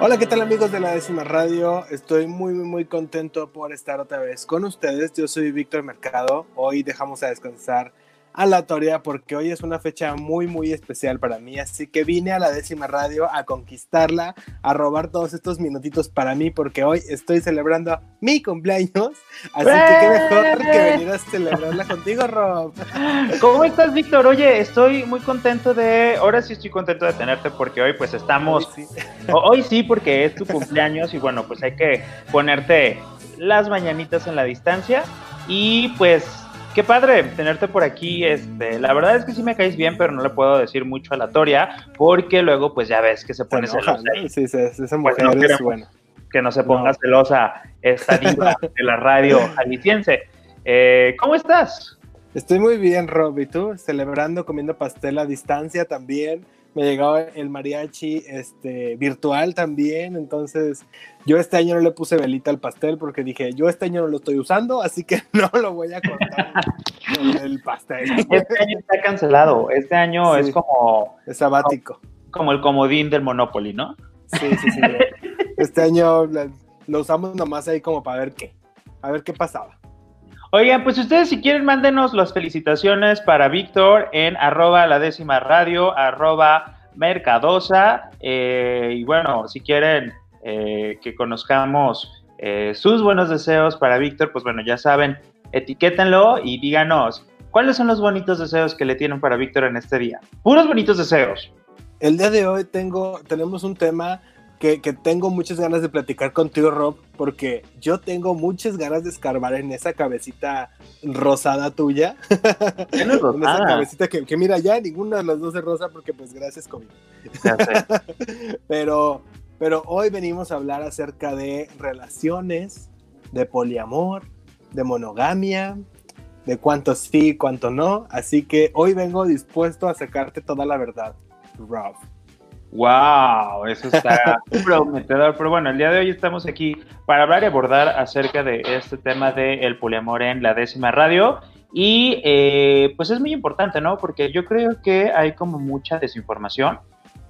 Hola, ¿qué tal amigos de la décima radio? Estoy muy, muy, muy contento por estar otra vez con ustedes. Yo soy Víctor Mercado. Hoy dejamos a descansar a la Toria porque hoy es una fecha muy, muy especial para mí. Así que vine a la décima radio a conquistarla, a robar todos estos minutitos para mí porque hoy estoy celebrando mi cumpleaños. Así que qué mejor que venir a celebrarla contigo, Rob. ¿Cómo estás, Víctor? Oye, estoy muy contento de. Ahora sí estoy contento de tenerte porque hoy, pues estamos. Hoy sí, hoy sí porque es tu cumpleaños y bueno, pues hay que ponerte las mañanitas en la distancia y pues Qué padre tenerte por aquí. Este, la verdad es que sí me caes bien, pero no le puedo decir mucho a la Toria, porque luego, pues ya ves que se pone celosa. Sí, sí, esa mujer pues es bueno. Que no se ponga celosa esta diva de la radio jalisciense. Eh, ¿Cómo estás? Estoy muy bien, Rob. ¿Y tú? Celebrando, comiendo pastel a distancia también me llegaba el mariachi este, virtual también, entonces yo este año no le puse velita al pastel porque dije, yo este año no lo estoy usando, así que no lo voy a cortar el pastel. Este año está cancelado, este año es como... Es sabático. Como, el comodín del Monopoly, ¿no? Sí, sí, sí. este año lo usamos nomás ahí como para ver qué, a ver qué pasaba. Oigan, pues ustedes si quieren, mándenos las felicitaciones para Víctor en arroba la décima radio, arroba mercadosa. Eh, y bueno, si quieren eh, que conozcamos eh, sus buenos deseos para Víctor, pues bueno, ya saben, etiquétenlo y díganos cuáles son los bonitos deseos que le tienen para Víctor en este día. Puros bonitos deseos. El día de hoy tengo, tenemos un tema que, tengo muchas ganas de platicar contigo, Rob, porque yo tengo muchas ganas de escarbar en esa cabecita rosada tuya. en esa cabecita que, mira, ya ninguna de las dos es rosa porque pues gracias COVID. pero, pero hoy venimos a hablar acerca de relaciones, de poliamor, de monogamia, de cuánto sí, cuánto no. Así que hoy vengo dispuesto a sacarte toda la verdad, Rob. Wow, eso está prometedor. Pero bueno, el día de hoy estamos aquí para hablar y abordar acerca de este tema del poliamor en la décima radio. Y eh, pues es muy importante, ¿no? Porque yo creo que hay como mucha desinformación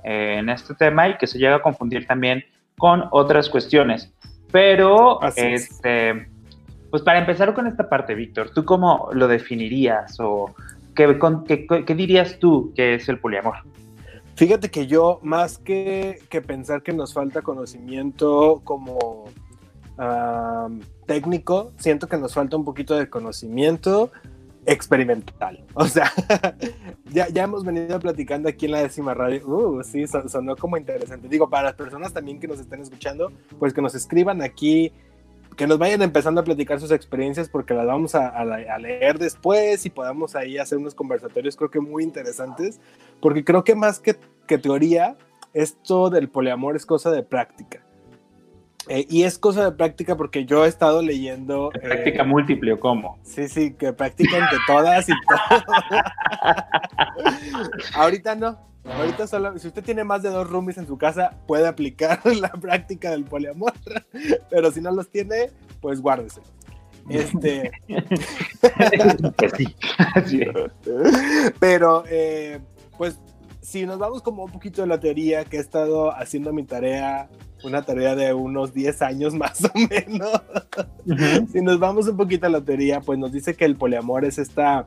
eh, en este tema y que se llega a confundir también con otras cuestiones. Pero, este, pues para empezar con esta parte, Víctor, ¿tú cómo lo definirías o qué, qué dirías tú que es el poliamor? Fíjate que yo, más que, pensar que nos falta conocimiento como técnico, siento que nos falta un poquito de conocimiento experimental. O sea, ya, ya hemos venido platicando aquí en la décima radio. Uh, sí, sonó como interesante. Digo, para las personas también que nos estén escuchando, pues que nos escriban aquí que nos vayan empezando a platicar sus experiencias porque las vamos a, leer después y podamos ahí hacer unos conversatorios creo que muy interesantes, porque creo que más que, teoría, esto del poliamor es cosa de práctica. Eh, y es cosa de práctica porque yo he estado leyendo... práctica eh, múltiple o cómo? Sí, sí, que practica entre todas y todas. Ahorita no, Ahorita solo, si usted tiene más de dos roomies en su casa, puede aplicar la práctica del poliamor, pero si no los tiene, pues guárdese. Este. pues sí. Pero, eh, pues, si nos vamos como un poquito de la teoría, que he estado haciendo mi tarea, una tarea de unos 10 años más o menos. Si nos vamos un poquito a la teoría, pues nos dice que el poliamor es esta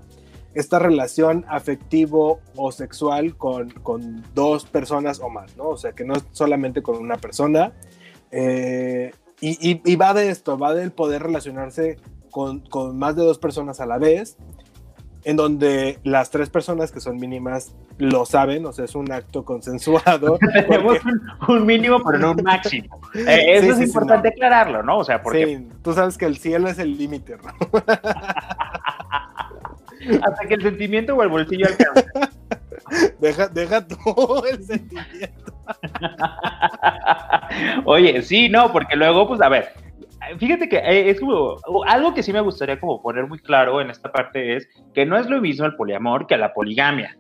esta relación afectivo o sexual con, con, dos personas o más, ¿no? O sea, que no es solamente con una persona. Eh, y, y, va de esto, va del poder relacionarse con, con, más de dos personas a la vez, en donde las tres personas que son mínimas lo saben, o sea, es un acto consensuado. Tenemos un, mínimo, pero no un máximo. Eh, eso es importante aclararlo, ¿no? O sea, porque... Sí, tú sabes que el cielo es el límite, ¿no? Hasta que el sentimiento o el bolsillo alcance. Deja, deja todo el sentimiento. Oye, sí, no, porque luego, pues a ver, fíjate que eh, es como algo que sí me gustaría como poner muy claro en esta parte es que no es lo mismo el poliamor que la poligamia,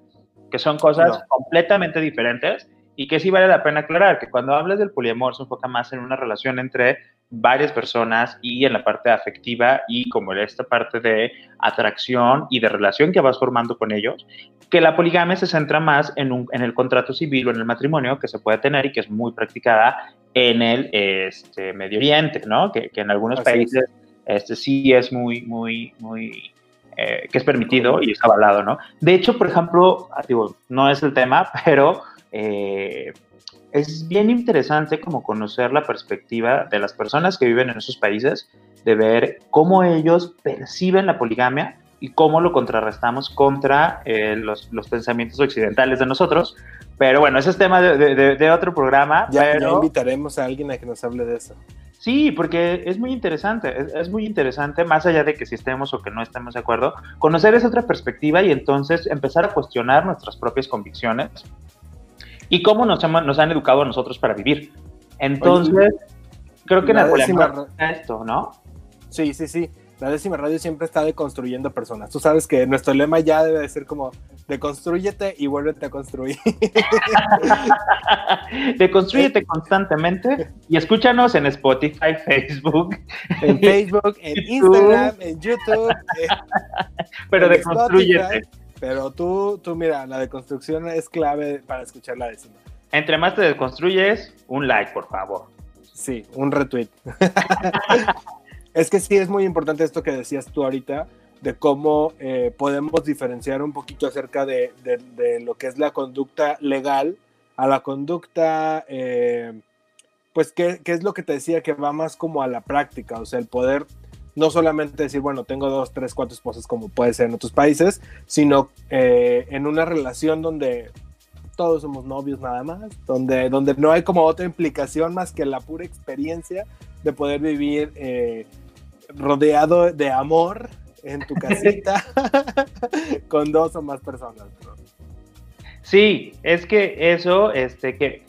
que son cosas completamente diferentes y que sí vale la pena aclarar que cuando hablas del poliamor se enfoca más en una relación entre varias personas y en la parte afectiva y como en esta parte de atracción y de relación que vas formando con ellos, que la poligamia se centra más en, un, en el contrato civil o en el matrimonio que se puede tener y que es muy practicada en el este, Medio Oriente, ¿no? Que, que en algunos países este, sí es muy, muy, muy, eh, que es permitido y es avalado, ¿no? De hecho, por ejemplo, ah, digo, no es el tema, pero eh, es bien interesante como conocer la perspectiva de las personas que viven en esos países, de ver cómo ellos perciben la poligamia y cómo lo contrarrestamos contra eh, los, pensamientos occidentales de nosotros. Pero bueno, ese es tema de, otro programa. Ya, invitaremos a alguien a que nos hable de eso. Sí, porque es muy interesante, es, es, muy interesante, más allá de que si estemos o que no estemos de acuerdo, conocer esa otra perspectiva y entonces empezar a cuestionar nuestras propias convicciones y cómo nos, nos han educado a nosotros para vivir. Entonces, creo que Napoleón esto, ¿no? Sí, sí, sí. La décima radio siempre está deconstruyendo personas. Tú sabes que nuestro lema ya debe ser como deconstruyete y vuélvete a construir. deconstruyete constantemente y escúchanos en Spotify, Facebook. En Facebook, en Instagram, en YouTube. Pero deconstruyete. Pero tú, tú mira, la deconstrucción es clave para escuchar la décima. Entre más te deconstruyes, un like, por favor. Sí, un retweet. Es que sí, es muy importante esto que decías tú ahorita, de cómo eh, podemos diferenciar un poquito acerca de, lo que es la conducta legal a la conducta, eh, pues, ¿qué, ¿qué, es lo que te decía que va más como a la práctica? O sea, el poder no solamente decir, bueno, tengo dos, tres, cuatro esposas como puede ser en otros países, sino eh, en una relación donde todos somos novios nada más, donde, donde no hay como otra implicación más que la pura experiencia de poder vivir rodeado de amor en tu casita con dos o más personas. Sí, es que eso, este, que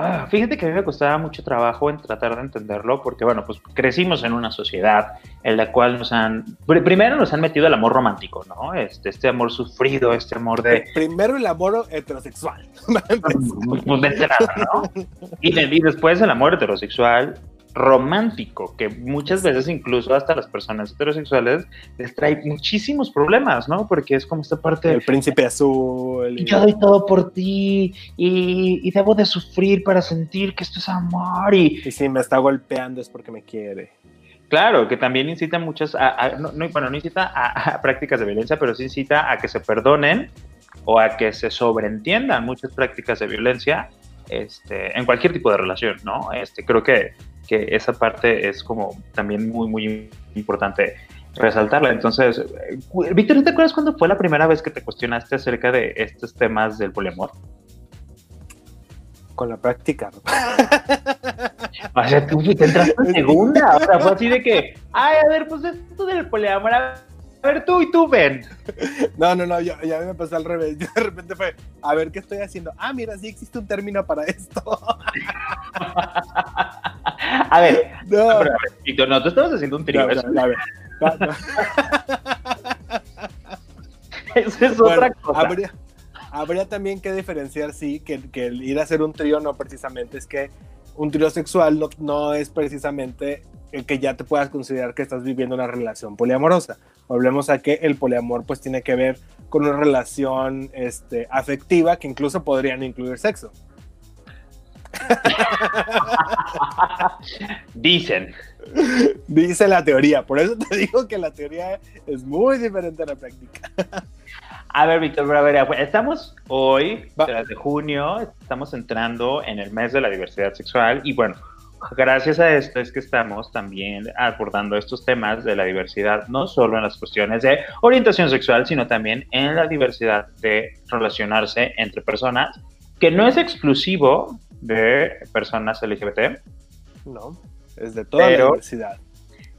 Ah, fíjate que a mí me costaba mucho trabajo en tratar de entenderlo, porque bueno, pues crecimos en una sociedad en la cual nos han, primero nos han metido el amor romántico, ¿no? Este, este amor sufrido, este amor de... Primero el amor heterosexual. pues, pues de entrada, ¿no? Y, y después el amor heterosexual, romántico, que muchas veces incluso hasta las personas heterosexuales les trae muchísimos problemas, ¿no? Porque es como esta parte... El príncipe azul. Y... Yo doy todo por ti y, debo de sufrir para sentir que esto es amor y... Y si me está golpeando es porque me quiere. Claro, que también incita muchas, a, no, bueno, no incita a, prácticas de violencia, pero sí incita a que se perdonen o a que se sobreentiendan muchas prácticas de violencia este, en cualquier tipo de relación, ¿no? Este, creo que que esa parte es como también muy, muy importante resaltarla. Entonces, Víctor, ¿te acuerdas cuándo fue la primera vez que te cuestionaste acerca de estos temas del poliamor? Con la práctica. o sea, tú te entraste en segunda. O sea, fue así de que, ay, a ver, pues esto del poliamor, a ver tú y tú ven. No, no, no, ya, ya me pasó al revés. de repente fue, a ver qué estoy haciendo. Ah, mira, sí existe un término para esto. a ver, no. Víctor, no, tú estabas haciendo un trío. No, a ver. Eso es otra cosa. Habría, habría, también que diferenciar, sí, que, que, el ir a hacer un trío no precisamente es que un trío sexual no, no es precisamente el que ya te puedas considerar que estás viviendo una relación poliamorosa. Volvemos a que el poliamor pues tiene que ver con una relación este, afectiva que incluso podrían incluir sexo. Dicen. Dice la teoría, por eso te digo que la teoría es muy diferente a la práctica. A ver, Víctor, a ver, estamos hoy, tras de junio, estamos entrando en el mes de la diversidad sexual y bueno, gracias a esto es que estamos también abordando estos temas de la diversidad, no solo en las cuestiones de orientación sexual, sino también en la diversidad de relacionarse entre personas, que no es exclusivo de personas LGBT. No, es de toda la diversidad.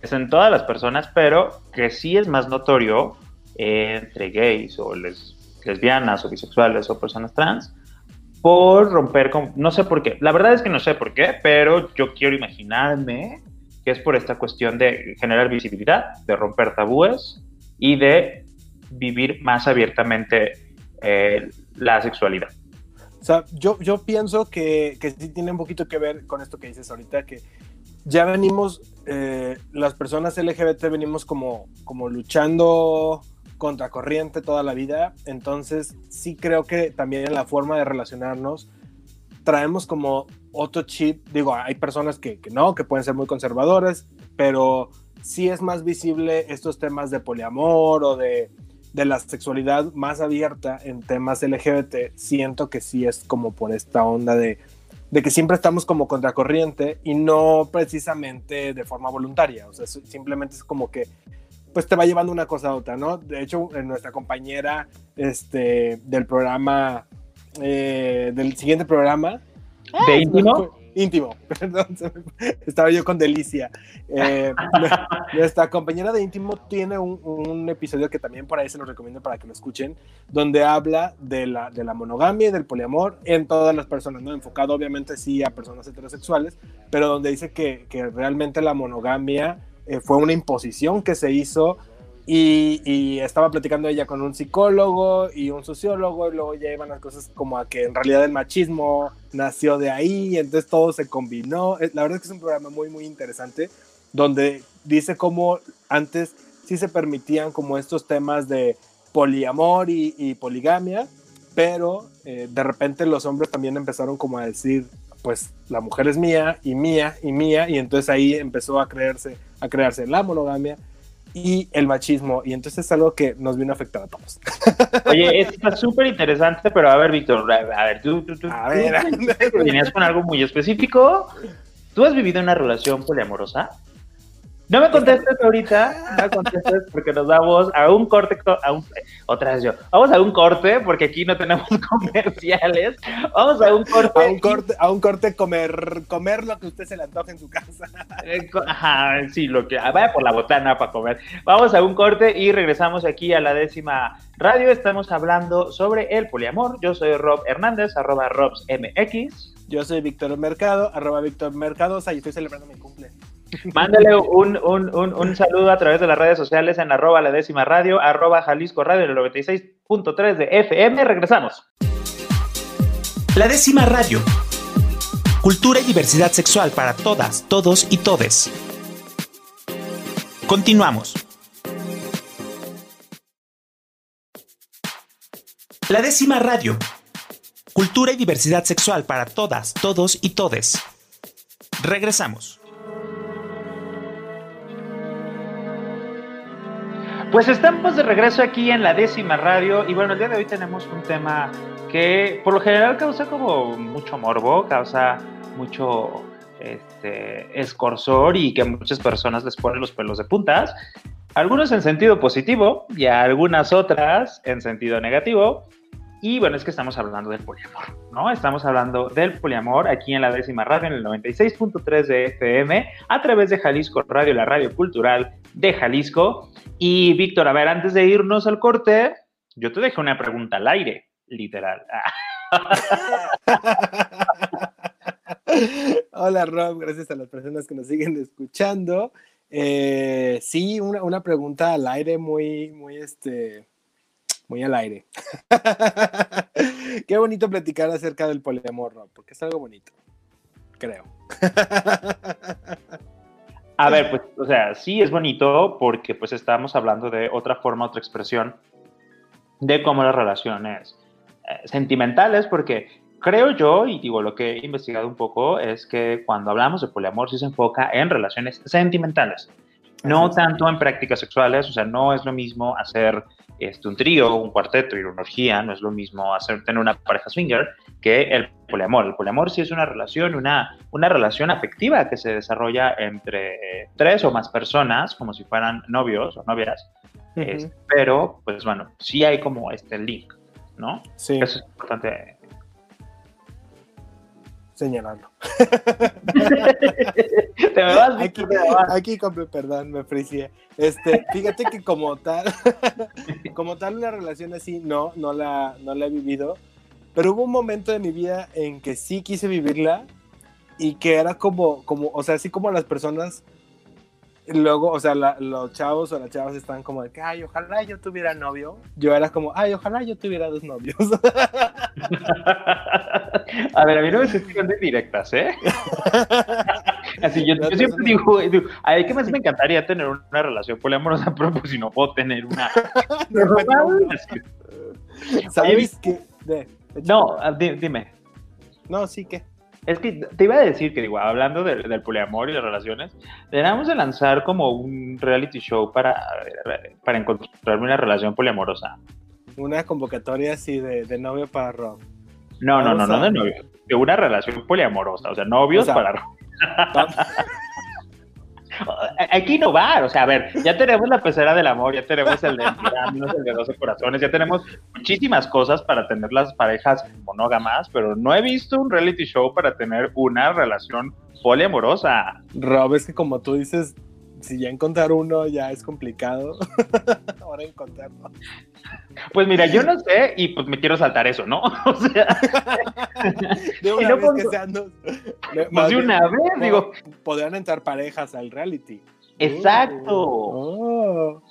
Es en todas las personas, pero que sí es más notorio entre gays o lesbianas o bisexuales o personas trans, por romper con, no sé por qué, la verdad es que no sé por qué, pero yo quiero imaginarme que es por esta cuestión de generar visibilidad, de romper tabúes y de vivir más abiertamente eh, la sexualidad. O sea, yo, yo pienso que, que, sí tiene un poquito que ver con esto que dices ahorita, que ya venimos, eh, las personas LGBT venimos como, como luchando contracorriente toda la vida, entonces sí creo que también en la forma de relacionarnos traemos como otro chip, digo, hay personas que, que no, que pueden ser muy conservadoras, pero sí es más visible estos temas de poliamor o de de la sexualidad más abierta en temas LGBT, siento que sí es como por esta onda de, de que siempre estamos como contracorriente y no precisamente de forma voluntaria, o sea, simplemente es como que pues te va llevando una cosa a otra, ¿no? De hecho, en nuestra compañera este, del programa, eh, del siguiente programa... ¿De íntimo? íntimo, perdón, estaba yo con delicia. Eh, nuestra compañera de íntimo tiene un, episodio que también por ahí se lo recomiendo para que lo escuchen, donde habla de la, de la monogamia y del poliamor en todas las personas, ¿no? Enfocado obviamente sí a personas heterosexuales, pero donde dice que, que realmente la monogamia eh, fue una imposición que se hizo y, estaba platicando ella con un psicólogo y un sociólogo, y luego ya iban las cosas como a que en realidad el machismo nació de ahí, y entonces todo se combinó. La verdad es que es un programa muy, muy interesante, donde dice cómo antes sí se permitían como estos temas de poliamor y, poligamia, pero eh, de repente los hombres también empezaron como a decir, pues la mujer es mía y mía y mía, y entonces ahí empezó a creerse, a crearse la monogamia y el machismo. Y entonces es algo que nos vino a afectar a todos. Oye, esto está súper interesante, pero a ver, Víctor, a ver, tú, tú, tú, a ver, tú venías con algo muy específico. ¿Tú has vivido una relación poliamorosa? No me contestes ahorita, no me contestes porque nos vamos a un corte, a un, otra vez yo, vamos a un corte porque aquí no tenemos comerciales, vamos a un corte. A un corte, a un corte comer, comer lo que usted se le antoje en su casa. Eh, ajá, sí, lo que, ah, vaya por la botana para comer. Vamos a un corte y regresamos aquí a la décima radio, estamos hablando sobre el poliamor, yo soy Rob Hernández, arroba RobsMX. Yo soy Víctor Mercado, arroba Víctor Mercado, y estoy celebrando mi cumple. Mándale un, un, un, saludo a través de las redes sociales en arroba la décima radio, arroba Jalisco Radio, el 96.3 de FM. Regresamos. La décima radio. Cultura y diversidad sexual para todas, todos y todes. Continuamos. La décima radio. Cultura y diversidad sexual para todas, todos y todes. Regresamos. Pues estamos de regreso aquí en la décima radio y bueno, el día de hoy tenemos un tema que por lo general causa como mucho morbo, causa mucho este, y que a muchas personas les pone los pelos de puntas, algunos en sentido positivo y algunas otras en sentido negativo. Y bueno, es que estamos hablando del poliamor, ¿no? Estamos hablando del poliamor aquí en la décima radio, en el 96.3 de FM, a través de Jalisco Radio, la radio cultural de Jalisco. Y Víctor, a ver, antes de irnos al corte, yo te dejé una pregunta al aire, literal. Hola Rob, gracias a las personas que nos siguen escuchando. Eh, sí, una, una, pregunta al aire muy, muy, este, muy al aire. Qué bonito platicar acerca del poliamor, Rob, porque es algo bonito, creo. A ver, pues, o sea, sí es bonito porque pues estamos hablando de otra forma, otra expresión de cómo las relaciones eh, sentimentales, porque creo yo, y digo, lo que he investigado un poco es que cuando hablamos de poliamor sí se enfoca en relaciones sentimentales, no tanto en prácticas sexuales, o sea, no es lo mismo hacer este, un trío, un cuarteto y una orgía, no es lo mismo hacer, tener una pareja swinger que el poliamor. El poliamor sí es una relación, una, una relación afectiva que se desarrolla entre tres o más personas, como si fueran novios o novias, pero pues bueno, sí hay como este link, ¿no? Sí. Eso es importante señalarlo. Te me vas, aquí, aquí, perdón, me fricié. Este, fíjate que como tal, como tal una relación así, no, no la, no la he vivido, pero hubo un momento de mi vida en que sí quise vivirla y que era como, como, o sea, así como las personas luego, o sea, los chavos o las chavas están como de que, ay, ojalá yo tuviera novio. Yo era como, ay, ojalá yo tuviera dos novios. a ver, a mí no me estoy de directas, ¿eh? Así, yo, siempre digo, a ver, ¿qué más me encantaría tener una relación poliamorosa? Pero pues si no puedo tener una. ¿Sabes qué? No, dime. No, sí, ¿qué? Es que te iba a decir que, digo, hablando del poliamor y de relaciones, deberíamos de lanzar como un reality show para, para encontrar una relación poliamorosa. Una convocatoria así de, novio para Rob. No, no, no, no de novio, de una relación poliamorosa, o sea, novios para Rob. hay que innovar, o sea, a ver, ya tenemos la pecera del amor, ya tenemos el de el de 12 corazones, ya tenemos muchísimas cosas para tener las parejas monógamas, pero no he visto un reality show para tener una relación poliamorosa. Rob, es que como tú dices, si ya encontrar uno ya es complicado, ahora encontrarlo. Pues mira, yo no sé y pues me quiero saltar eso, ¿no? O sea, de una vez que sean dos. Pues de una vez, digo. Podrían entrar parejas al reality. Exacto. Oh, oh,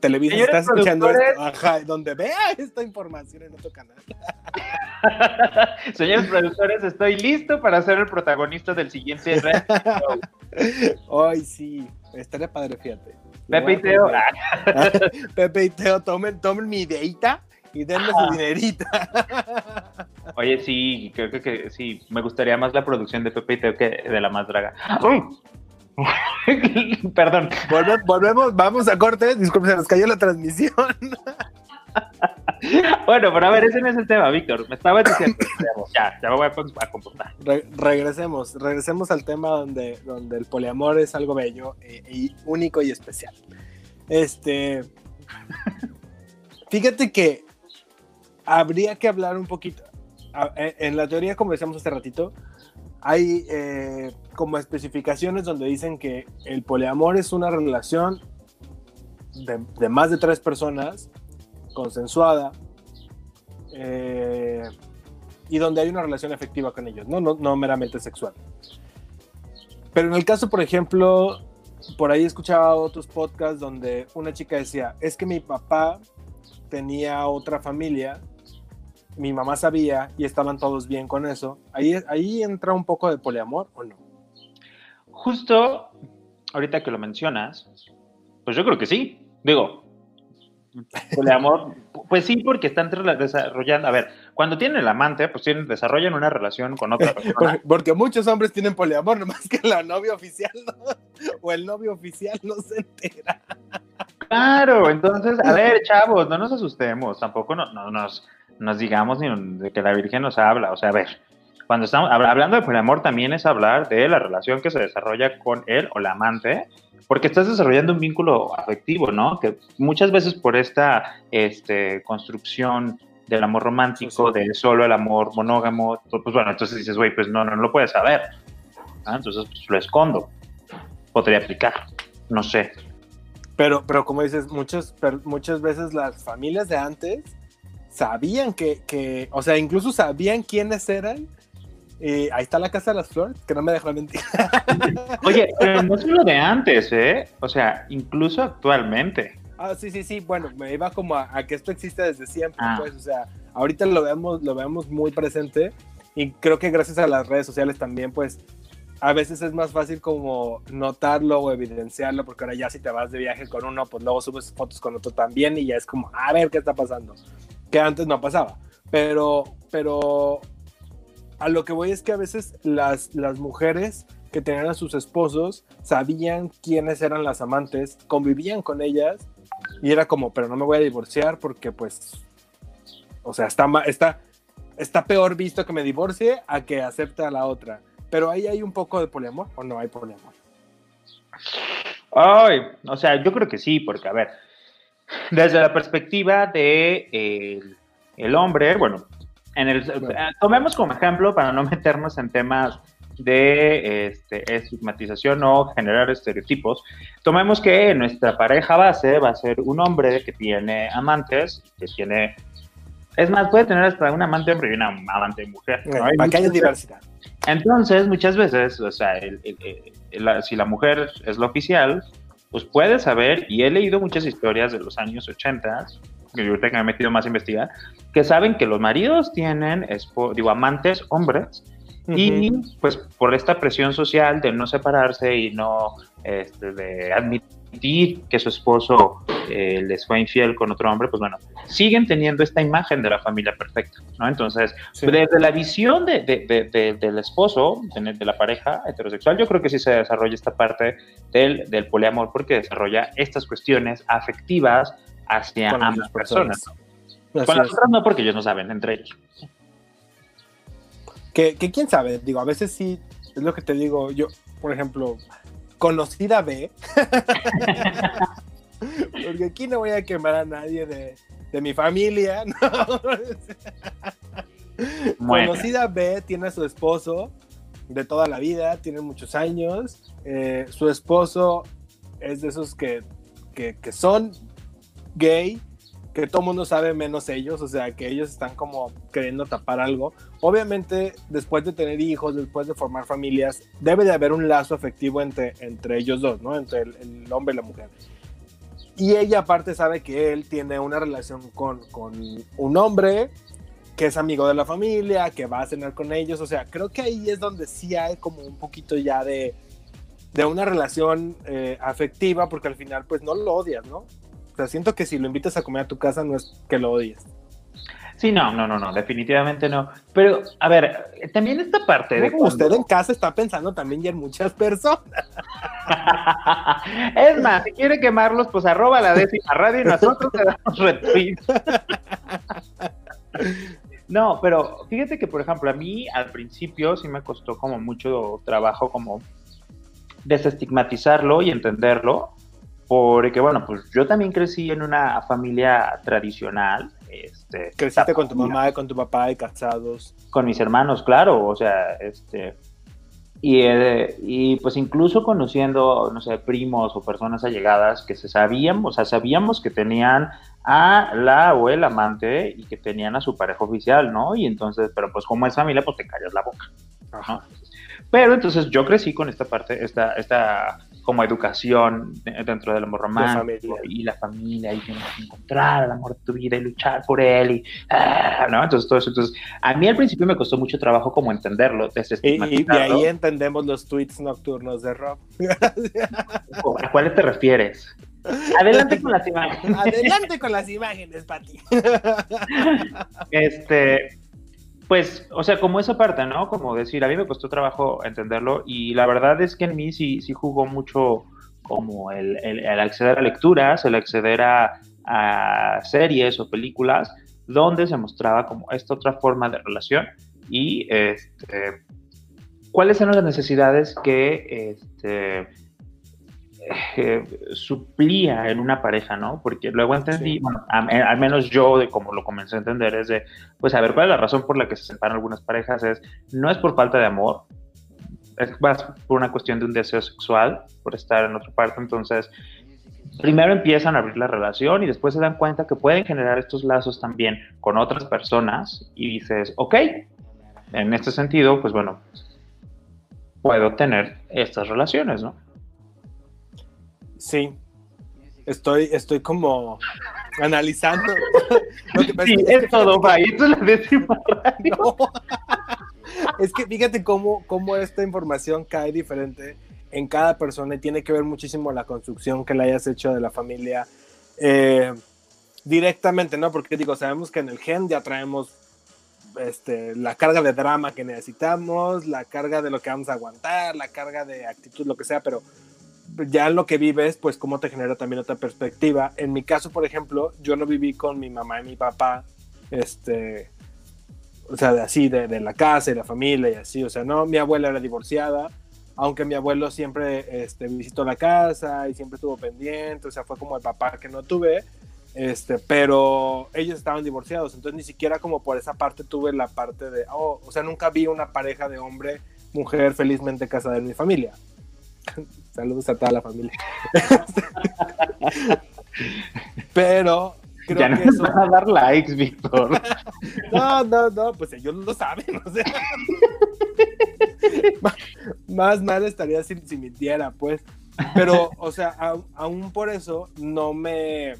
Televisa está escuchando esto. Ajá, donde vea esta información en otro canal. Señores productores, estoy listo para ser el protagonista del siguiente reality Ay, sí, estaría padre, fíjate. Pepe y Teo. Pepe y Teo, tomen, tomen mi ideita y denme su dinerita. Oye, sí, creo que, sí, me gustaría más la producción de Pepe y Teo que de la más draga. Perdón. volvemos, vamos a corte. Disculpe, se nos cayó la transmisión. bueno, pero a ver, ese no es el tema, Víctor. Me estaba diciendo. ya, ya me voy a, comportar. regresemos, regresemos al tema donde, donde el poliamor es algo bello eh, y único y especial. Este. Fíjate que habría que hablar un poquito. Eh, en la teoría, como decíamos hace ratito, hay eh, como especificaciones donde dicen que el poliamor es una relación de, de más de tres personas consensuada eh, y donde hay una relación efectiva con ellos, ¿no? No, meramente sexual. Pero en el caso, por ejemplo, por ahí escuchaba otros podcasts donde una chica decía, es que mi papá tenía otra familia, mi mamá sabía y estaban todos bien con eso. Ahí, ahí entra un poco de poliamor o no. Justo ahorita que lo mencionas, pues yo creo que sí. Digo, Poliamor, pues sí, porque están desarrollando, a ver, cuando tienen el amante, pues tienen, desarrollan una relación con otra persona. Porque muchos hombres tienen poliamor, nomás que la novia oficial o el novio oficial no se entera. Claro, entonces, a ver, chavos, no nos asustemos, tampoco no, nos, nos digamos ni de que la Virgen nos habla, o sea, a ver, cuando estamos hablando de poliamor también es hablar de la relación que se desarrolla con él o la amante porque estás desarrollando un vínculo afectivo, ¿no? Que muchas veces por esta este, construcción del amor romántico, de solo el amor monógamo, pues, pues bueno, entonces dices, güey, pues no, no, lo puedes saber. Entonces pues, lo escondo. Podría aplicar, no sé. Pero, pero como dices, muchas, muchas veces las familias de antes sabían que, que, o sea, incluso sabían quiénes eran y ahí está la Casa de las Flores, que no me deja mentir. Oye, pero no solo de antes, ¿eh? O sea, incluso actualmente. Ah, sí, sí, sí. Bueno, me iba como a, que esto existe desde siempre, ah. pues. O sea, ahorita lo vemos, lo vemos muy presente. Y creo que gracias a las redes sociales también, pues, a veces es más fácil como notarlo o evidenciarlo, porque ahora ya si te vas de viaje con uno, pues luego subes fotos con otro también y ya es como, a ver qué está pasando. Que antes no pasaba. Pero, pero a lo que voy es que a veces las, las mujeres que tenían a sus esposos sabían quiénes eran las amantes, convivían con ellas y era como, pero no me voy a divorciar porque pues, o sea, está, está, está peor visto que me divorcie a que acepte a la otra. Pero ahí hay un poco de poliamor o no hay poliamor. Ay, o sea, yo creo que sí, porque a ver, desde la perspectiva de eh, el hombre, bueno, en el, eh, tomemos como ejemplo, para no meternos en temas de este, estigmatización o generar estereotipos, tomemos que nuestra pareja base va a ser un hombre que tiene amantes, que tiene... Es más, puede tener hasta un amante hombre y una amante mujer. ¿no? Hay diversidad. Entonces, muchas veces, o sea, si la mujer es la oficial, pues puede saber, y he leído muchas historias de los años 80, que ahorita que me he metido más a investigar, que saben que los maridos tienen, digo, amantes hombres, y pues por esta presión social de no separarse y no este, de admitir que su esposo eh, les fue infiel con otro hombre, pues bueno, siguen teniendo esta imagen de la familia perfecta, ¿no? Entonces, desde la visión de, del esposo, de, la pareja heterosexual, yo creo que sí se desarrolla esta parte del, del poliamor porque desarrolla estas cuestiones afectivas hacia ambas personas. Con las otras no, porque ellos no saben entre ellos. Que, quién sabe, digo, a veces sí, es lo que te digo, yo, por ejemplo, conocida B, porque aquí no voy a quemar a nadie de, mi familia, Conocida B tiene a su esposo de toda la vida, tiene muchos años, eh, su esposo es de esos que, que, que son gay, que todo mundo sabe menos ellos, o sea, que ellos están como queriendo tapar algo. Obviamente, después de tener hijos, después de formar familias, debe de haber un lazo afectivo entre, entre ellos dos, ¿no? Entre el, hombre y la mujer. Y ella aparte sabe que él tiene una relación con, con un hombre que es amigo de la familia, que va a cenar con ellos, o sea, creo que ahí es donde sí hay como un poquito ya de, de una relación eh, afectiva, porque al final pues no lo odias, ¿no? O sea, siento que si lo invitas a comer a tu casa no es que lo odies. Sí, no, no, no, no, definitivamente no. Pero, a ver, también esta parte de. Usted en casa está pensando también ya en muchas personas. es más, si quiere quemarlos, pues arroba la décima radio y nosotros le damos retweet. no, pero fíjate que, por ejemplo, a mí al principio sí me costó como mucho trabajo como desestigmatizarlo y entenderlo porque bueno, pues yo también crecí en una familia tradicional. Este, ¿Creciste con tu mamá y con tu papá y casados? Con mis hermanos, claro, o sea, este... Y, eh, y pues incluso conociendo, no sé, primos o personas allegadas que se sabían, o sea, sabíamos que tenían a la o el amante y que tenían a su pareja oficial, ¿no? Y entonces, pero pues como es familia, pues te callas la boca. Ajá. Pero entonces yo crecí con esta parte, esta, esta como educación dentro del amor romántico y la familia y tienes que encontrar el amor de tu vida y luchar por él y ah, ¿no? entonces todo eso entonces a mí al principio me costó mucho trabajo como entenderlo y, de ahí entendemos los tweets nocturnos de Rob ¿a cuáles te refieres? Adelante con las imágenes. Adelante con las imágenes, Pati. Este, pues, o sea, como esa parte, ¿no? Como decir, a mí me costó trabajo entenderlo y la verdad es que en mí sí, sí jugó mucho como el, acceder a lecturas, el acceder a, series o películas donde se mostraba como esta otra forma de relación y este, cuáles eran las necesidades que este, eh, suplía en una pareja, ¿no? Porque luego entendí, bueno, eh, al menos yo, de como lo comencé a entender, es de, pues a ver, ¿cuál es la razón por la que se separan algunas parejas? Es, no es por falta de amor, es más por una cuestión de un deseo sexual, por estar en otra parte, entonces, primero empiezan a abrir la relación y después se dan cuenta que pueden generar estos lazos también con otras personas y dices, ok, en este sentido, pues bueno, puedo tener estas relaciones, ¿no? Sí, estoy, estoy como analizando. sí, es, todo, va, es la décima es que fíjate cómo, cómo esta información cae diferente en cada persona y tiene que ver muchísimo la construcción que le hayas hecho de la familia eh, directamente, ¿no? Porque digo, sabemos que en el gen ya traemos este, la carga de drama que necesitamos, la carga de lo que vamos a aguantar, la carga de actitud, lo que sea, pero ya lo que vives, pues cómo te genera también otra perspectiva. En mi caso, por ejemplo, yo no viví con mi mamá y mi papá, este, o sea, de así, de, de, la casa y la familia y así, o sea, no, mi abuela era divorciada, aunque mi abuelo siempre este, visitó la casa y siempre estuvo pendiente, o sea, fue como el papá que no tuve, este, pero ellos estaban divorciados, entonces ni siquiera como por esa parte tuve la parte de, oh, o sea, nunca vi una pareja de hombre, mujer felizmente casada en mi familia. Saludos a toda la familia. Pero creo ya no que eso... van a dar likes, Víctor. no, no, no, pues ellos lo saben, o sea. más mal estaría si, si mintiera, pues. Pero, o sea, aún por eso no me...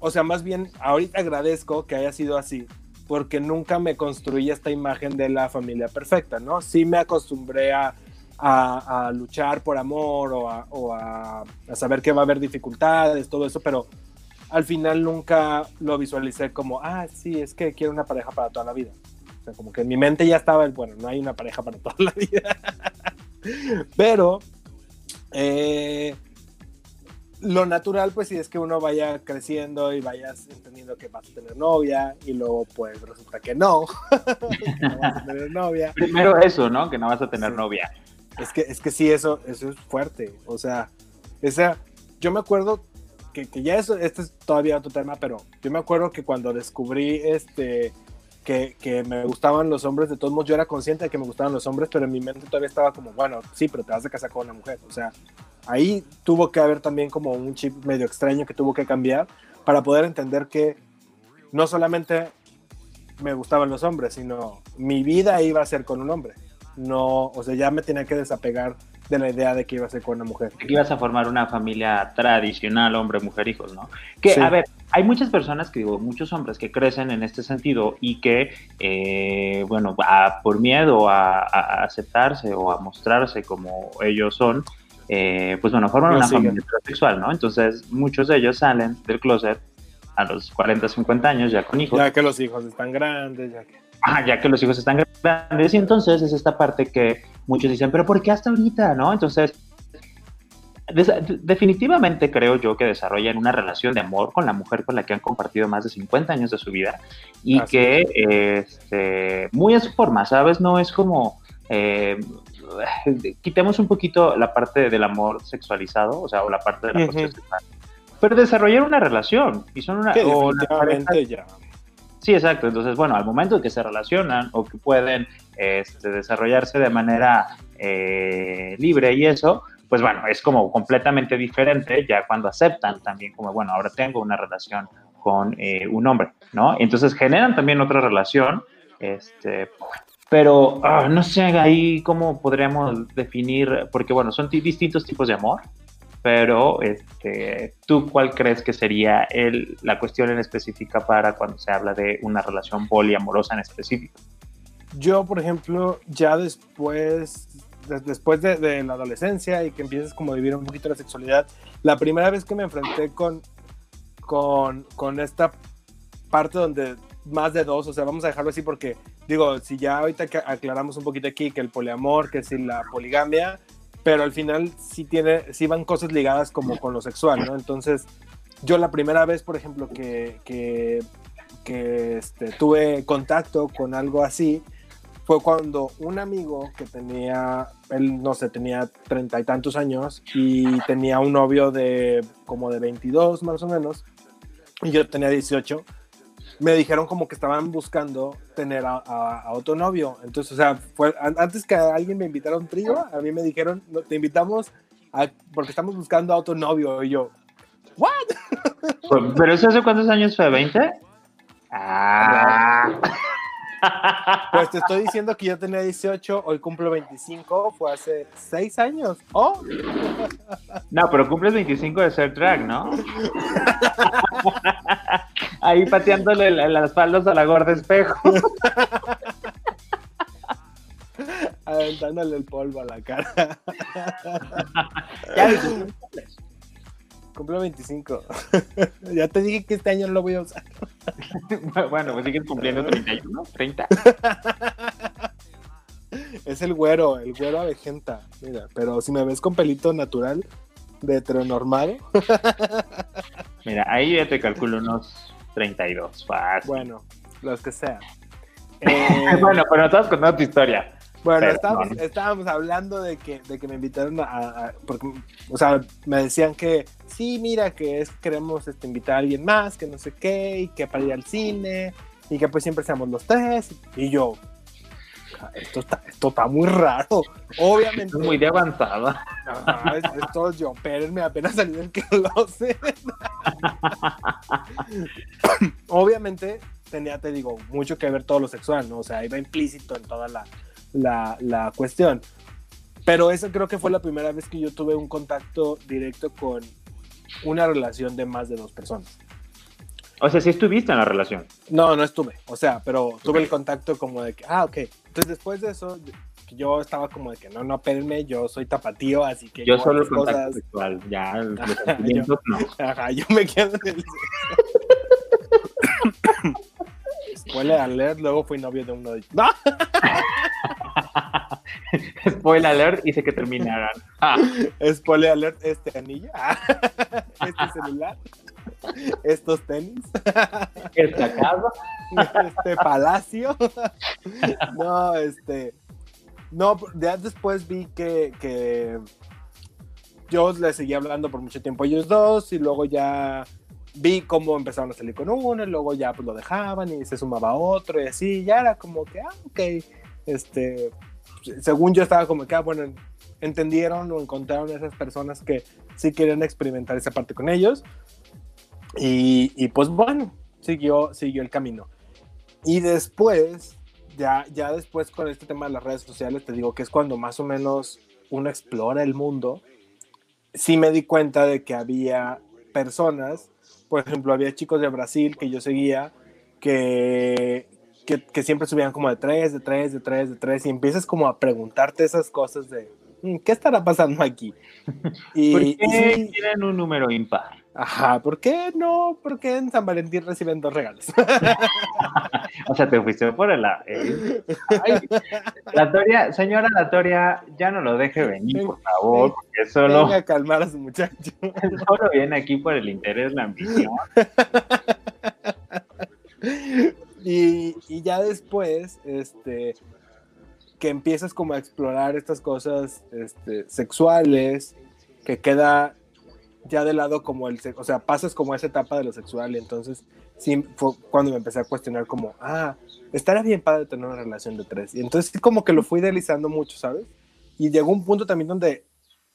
O sea, más bien, ahorita agradezco que haya sido así, porque nunca me construí esta imagen de la familia perfecta, ¿no? Sí me acostumbré a, a, luchar por amor o, a, o a, saber que va a haber dificultades, todo eso, pero al final nunca lo visualicé como, ah, sí, es que quiero una pareja para toda la vida. O sea, como que en mi mente ya estaba el, bueno, no hay una pareja para toda la vida. pero eh, lo natural, pues, sí es que uno vaya creciendo y vayas entendiendo que vas a tener novia y luego, pues, resulta que no, que no vas a tener novia. Primero eso, ¿no? Que no vas a tener novia. Es que, es que sí, eso, eso es fuerte. O sea, esa, yo me acuerdo que, que ya eso, este es todavía otro tema, pero yo me acuerdo que cuando descubrí este, que, que, me gustaban los hombres, de todos modos yo era consciente de que me gustaban los hombres, pero en mi mente todavía estaba como, bueno, sí, pero te vas a casar con una mujer. O sea, ahí tuvo que haber también como un chip medio extraño que tuvo que cambiar para poder entender que no solamente me gustaban los hombres, sino mi vida iba a ser con un hombre. No, o sea, ya me tenía que desapegar de la idea de que iba a ser con una mujer. Que ibas a formar una familia tradicional, hombre, mujer, hijos, ¿no? Que, a ver, hay muchas personas que digo, muchos hombres que crecen en este sentido y que, eh, bueno, por miedo a, aceptarse o a mostrarse como ellos son, eh, pues bueno, forman una familia heterosexual, ¿no? Entonces, muchos de ellos salen del closet a los 40, 50 años ya con hijos. Ya que los hijos están grandes, ya que... Ah, ya que los hijos están grandes y entonces es esta parte que muchos dicen, pero ¿por qué hasta ahorita, no? Entonces, definitivamente creo yo que desarrollan una relación de amor con la mujer con la que han compartido más de 50 años de su vida y que este, muy a su forma, ¿sabes? No es como... Eh, quitemos un poquito la parte del amor sexualizado, o sea, o la parte de la sexual, pero desarrollar una relación y son una... o ya. Sí, exacto. Entonces, bueno, al momento que se relacionan o que pueden este, desarrollarse de manera eh, libre y eso, pues bueno, es como completamente diferente ya cuando aceptan también como, bueno, ahora tengo una relación con eh, un hombre, ¿no? Entonces generan también otra relación, este, pero ah, no sé ahí cómo podríamos definir, porque bueno, son distintos tipos de amor, pero este, ¿tú cuál crees que sería el, la cuestión en específica para cuando se habla de una relación poliamorosa en específico? Yo, por ejemplo, ya después, después de, la adolescencia y que empiezas como a vivir un poquito la sexualidad, la primera vez que me enfrenté con, con, con esta parte donde más de dos, o sea, vamos a dejarlo así porque, digo, si ya ahorita aclaramos un poquito aquí que el poliamor, que si la poligamia, pero al final sí tiene, sí van cosas ligadas como con lo sexual, ¿no? Entonces, yo la primera vez, por ejemplo, que, que, este, tuve contacto con algo así, fue cuando un amigo que tenía, él no sé, tenía treinta y tantos años y tenía un novio de como de 22 más o menos, y yo tenía 18, me dijeron como que estaban buscando tener a, otro novio. Entonces, o sea, fue, antes que alguien me invitara un trío, a mí me dijeron, te invitamos porque estamos buscando a otro novio. Y yo, ¿what? Pues, ¿Pero eso hace cuántos años fue? ¿20? Ah. Pues te estoy diciendo que yo tenía 18, hoy cumplo 25, fue hace 6 años. ¡Oh! No, pero cumples 25 de ser drag, ¿no? Ahí pateándole las espaldas a la gorda espejo. Aventándole el polvo a la cara. Ya, Cumplo 25. ya te dije que este año no lo voy a usar. bueno, pues sigues cumpliendo 31, 30. es el güero, el güero avejenta. Mira, pero si me ves con pelito natural, de heteronormado. Mira, ahí ya te calculo unos 32. Fácil. Bueno, los que sean. bueno, pero estás contando tu historia. Bueno, estábamos, hablando de que, de que me invitaron a, porque, o sea, me decían que sí, mira, que es, queremos este, invitar a alguien más, que no sé qué, y que para ir al cine, y que pues siempre seamos los tres, y yo, esto está, esto está muy raro, obviamente. Es muy de avanzada. Esto yo, espérenme, apenas salí del closet. obviamente tenía, te digo, mucho que ver todo lo sexual, ¿no? O sea, iba implícito en toda la la, la cuestión. Pero esa creo que fue la primera vez que yo tuve un contacto directo con una relación de más de dos personas. O sea, sí estuviste en la relación. No, no estuve. O sea, pero tuve el contacto como de que, ah, ok. Entonces después de eso, yo estaba como de que no, no, espérenme, yo soy tapatío, así que. Yo solo contacto cosas... sexual, ya, ajá, yo, no. Ajá, yo me quedo en el. Spoiler alert, luego fui novio de uno de ellos. ¡No! Spoiler alert, hice que terminaran. Ah. Spoiler alert, este anillo, este celular, estos tenis, esta casa, este palacio. No, este. No, ya después vi que, que yo les seguía hablando por mucho tiempo a ellos dos y luego ya vi cómo empezaron a salir con uno y luego ya pues lo dejaban y se sumaba otro y así, ya era como que, ah, ok, este, según yo estaba como que, ah, bueno, entendieron o encontraron esas personas que sí querían experimentar esa parte con ellos y, y pues bueno, siguió, siguió el camino. Y después, ya, ya después con este tema de las redes sociales, te digo que es cuando más o menos uno explora el mundo, sí me di cuenta de que había personas por ejemplo, había chicos de Brasil que yo seguía que, que, siempre subían como de tres, de tres, de tres, de tres, y empiezas como a preguntarte esas cosas de, mm, ¿qué estará pasando aquí? Y, ¿Por qué tienen un número impar? Ajá, ¿por qué no? ¿Por qué en San Valentín reciben dos regalos? o sea, te fuiste por el... Eh. la Toria, señora La Toria, ya no lo deje venir, por favor, porque solo... Venga a calmar a su muchacho. Solo viene aquí por el interés, la ambición. y, y ya después, este que empiezas como a explorar estas cosas este, sexuales, que queda ya de lado como el, o sea, pasas como esa etapa de lo sexual y entonces sí fue cuando me empecé a cuestionar como, ah, estaría bien padre tener una relación de tres. Y entonces sí como que lo fui deslizando mucho, ¿sabes? Y llegó un punto también donde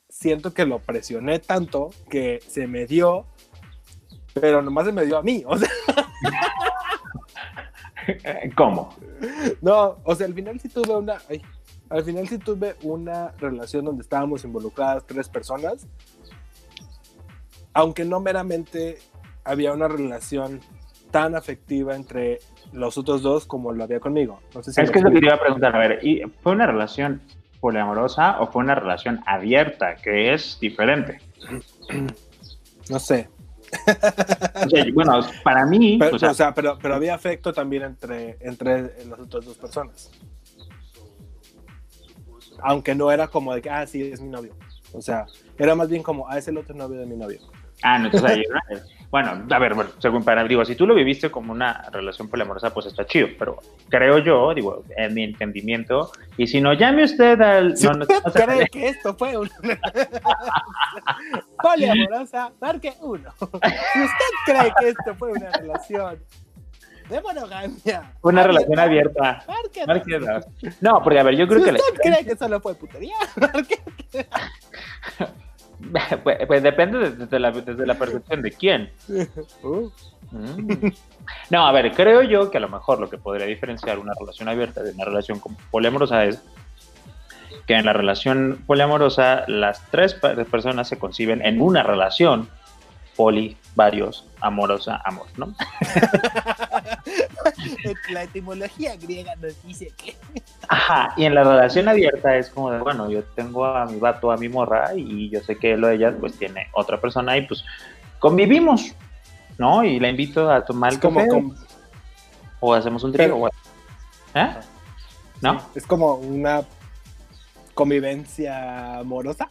siento que lo presioné tanto que se me dio, pero nomás se me dio a mí, o sea. ¿Cómo? No, o sea, al final sí tuve una, al final sí tuve una relación donde estábamos involucradas tres personas, aunque no meramente había una relación tan afectiva entre los otros dos como lo había conmigo. No sé si es que eso te iba a preguntar, a ver, ¿fue una relación poliamorosa o fue una relación abierta, que es diferente? No sé. bueno, para mí... Pero, o sea, pero, pero, había afecto también entre, entre las otras dos personas. Aunque no era como de que, ah, sí, es mi novio. O sea, era más bien como, ah, es el otro novio de mi novio. Ah, no, entonces ahí, bueno, a ver, bueno, según para, digo, si tú lo viviste como una relación poliamorosa, pues está chido, pero creo yo, digo, en mi entendimiento, y si no, llame usted al... Si no, usted cree que esto fue una poliamorosa, marque uno. Si usted cree que esto fue una relación de monogamia. Una relación abierta. Marque dos. No, porque a ver, yo creo si que... usted cree que solo fue putería, marque... Pues, pues, depende desde la, desde la percepción de quién. Uh. Mm. No, a ver, creo yo que a lo mejor lo que podría diferenciar una relación abierta de una relación poliamorosa es que en la relación poliamorosa las tres personas se conciben en una relación poli, varios, amorosa, amor, ¿no? la etimología griega nos dice que. Ajá, y en la relación abierta es como de, bueno, yo tengo a mi vato, a mi morra, y yo sé que lo de ella, pues tiene otra persona, y pues convivimos, ¿no? Y la invito a tomar el café. O hacemos un trío, ¿Eh? ¿No? es como una convivencia amorosa.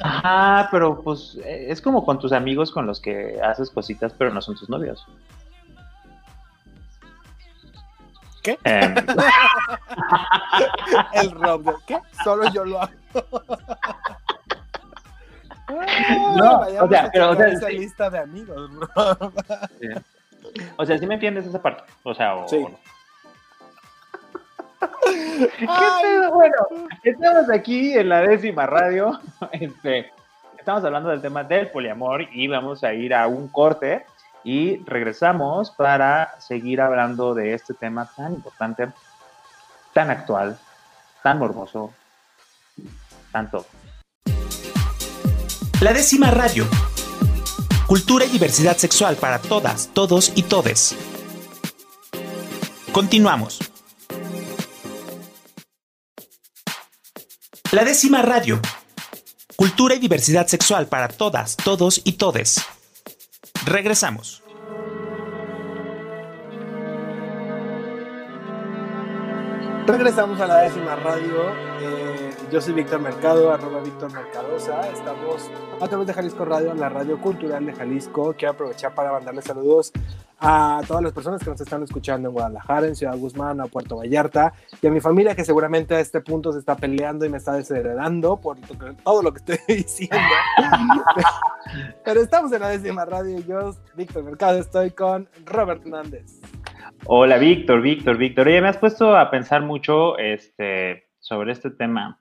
Ajá, pero pues es como con tus amigos con los que haces cositas, pero no son tus novios. ¿Qué? Em. el Rob, ¿qué? Solo yo lo hago. no, o sea, pero o sea, esa lista de amigos, bro. O sea, ¿sí me entiendes esa parte? O sea, o, sí. ¿Qué Bueno, estamos aquí en la décima radio. Este, estamos hablando del tema del poliamor y vamos a ir a un corte y regresamos para seguir hablando de este tema tan importante, tan actual, tan morboso, tanto. La décima radio. Cultura y diversidad sexual para todas, todos y todes. Continuamos. La décima radio. Cultura y diversidad sexual para todas, todos y todes. Regresamos. Regresamos a la décima radio. Eh, yo soy Víctor Mercado, arroba Víctor Mercadosa. Estamos a través de Jalisco Radio, la radio cultural de Jalisco. Quiero aprovechar para mandarles saludos a todas las personas que nos están escuchando en Guadalajara, en Ciudad Guzmán, a Puerto Vallarta, y a mi familia que seguramente a este punto se está peleando y me está desheredando por todo lo que estoy diciendo. Pero estamos en la décima radio y yo, Víctor Mercado, estoy con Robert Hernández. Hola, Víctor, Víctor, Víctor. Oye, me has puesto a pensar mucho este, sobre este tema.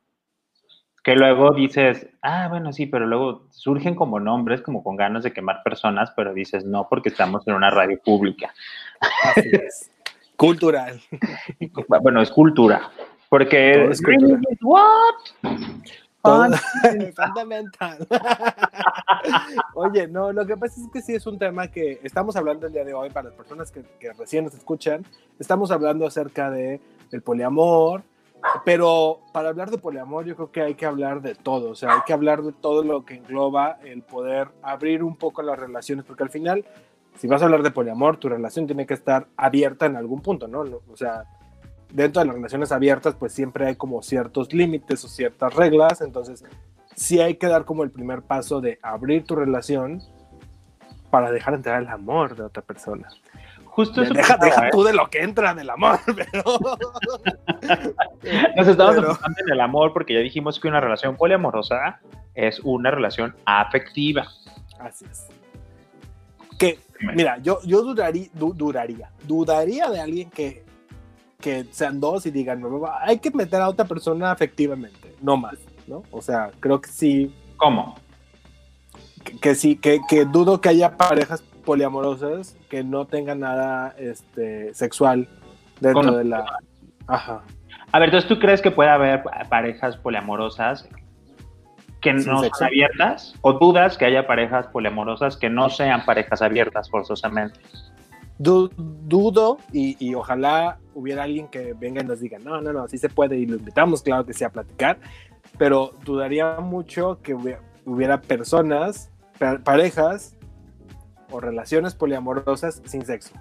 Que luego dices, ah, bueno, sí, pero luego surgen como nombres, como con ganas de quemar personas, pero dices, no, porque estamos en una radio pública. Así es. Cultural. Bueno, es cultura. Porque. Es cultura. What? fundamental. Oye, no, lo que pasa es que sí es un tema que estamos hablando el día de hoy para las personas que, recién nos escuchan. Estamos hablando acerca de el poliamor, pero para hablar de poliamor yo creo que hay que hablar de todo, o sea, hay que hablar de todo lo que engloba el poder abrir un poco las relaciones, porque al final, si vas a hablar de poliamor, tu relación tiene que estar abierta en algún punto, ¿no? O sea, dentro de las relaciones abiertas, pues siempre hay como ciertos límites o ciertas reglas, entonces sí hay que dar como el primer paso de abrir tu relación para dejar entrar el amor de otra persona. Justo eso. Deja, deja tú de lo que entra del amor, pero. Nos estamos enfocando en el amor porque ya dijimos que una relación poliamorosa es una relación afectiva. Así es. Que, mira, yo, yo duraría, duraría, dudaría de alguien que que sean dos y digan, hay que meter a otra persona afectivamente, no más, ¿no? O sea, creo que sí. ¿Cómo? Que, sí, que, que, dudo que haya parejas poliamorosas que no tengan nada este, sexual dentro de la... Ajá. A ver, entonces tú crees que puede haber parejas poliamorosas que no sean abiertas o dudas que haya parejas poliamorosas que no sean parejas abiertas forzosamente? dudo y, ojalá hubiera alguien que venga y nos diga, no, no, no, sí se puede y lo invitamos, claro que sí, a platicar, pero dudaría mucho que hubiera, personas, parejas o relaciones poliamorosas sin sexo.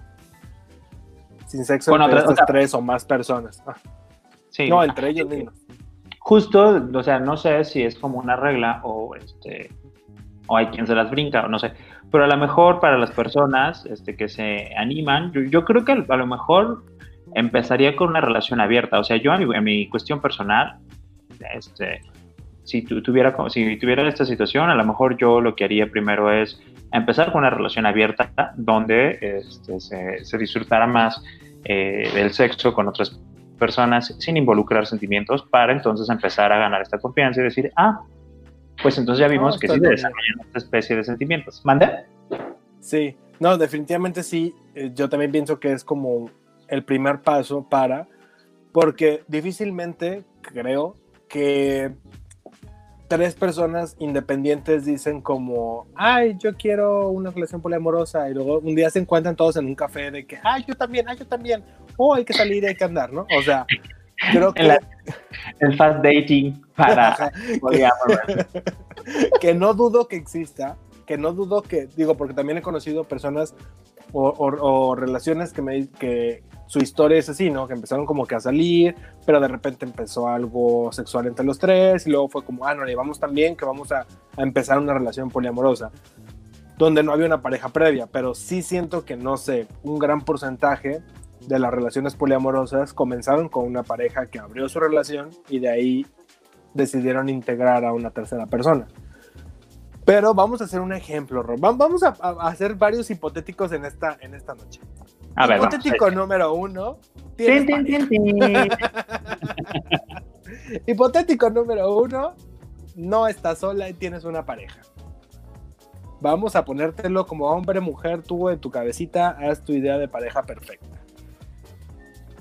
Sin sexo con entre otras tres o más personas. Ah. no, entre ellos mismos. Justo, o sea, no sé si es como una regla o este o hay quien se las brinca, o no sé. Pero a lo mejor para las personas este, que se animan, yo, creo que a lo mejor empezaría con una relación abierta. O sea, yo en mi, cuestión personal, este, si tuviera, si tuviera esta situación, a lo mejor yo lo que haría primero es empezar con una relación abierta donde este, se, disfrutara más eh, del sexo con otras personas sin involucrar sentimientos para entonces empezar a ganar esta confianza y decir, ah, pues entonces ya vimos que sí se desarrollan esta especie de sentimientos. ¿Mande? Sí, no, definitivamente sí. Eh, yo también pienso que es como el primer paso para, porque difícilmente creo que tres personas independientes dicen como, ay, yo quiero una relación poliamorosa y luego un día se encuentran todos en un café de que, ay, yo también, ay, yo también, oh, hay que salir y hay que andar, ¿no? O sea, creo que... el fast dating para que no dudo que exista, que no dudo que, digo, porque también he conocido personas o, relaciones que me que su historia es así, ¿no? Que empezaron como que a salir, pero de repente empezó algo sexual entre los tres y luego fue como, ah, no, le vamos también que vamos a, a empezar una relación poliamorosa donde no había una pareja previa, pero sí siento que, no sé, un gran porcentaje de las relaciones poliamorosas comenzaron con una pareja que abrió su relación y de ahí decidieron integrar a una tercera persona. Pero vamos a hacer un ejemplo, Rob. Vamos a, hacer varios hipotéticos en esta, en esta noche. A Hipotético número uno. Hipotético número uno. No estás sola y tienes una pareja. Vamos a ponértelo como hombre, mujer, tú en tu cabecita, haz tu idea de pareja perfecta.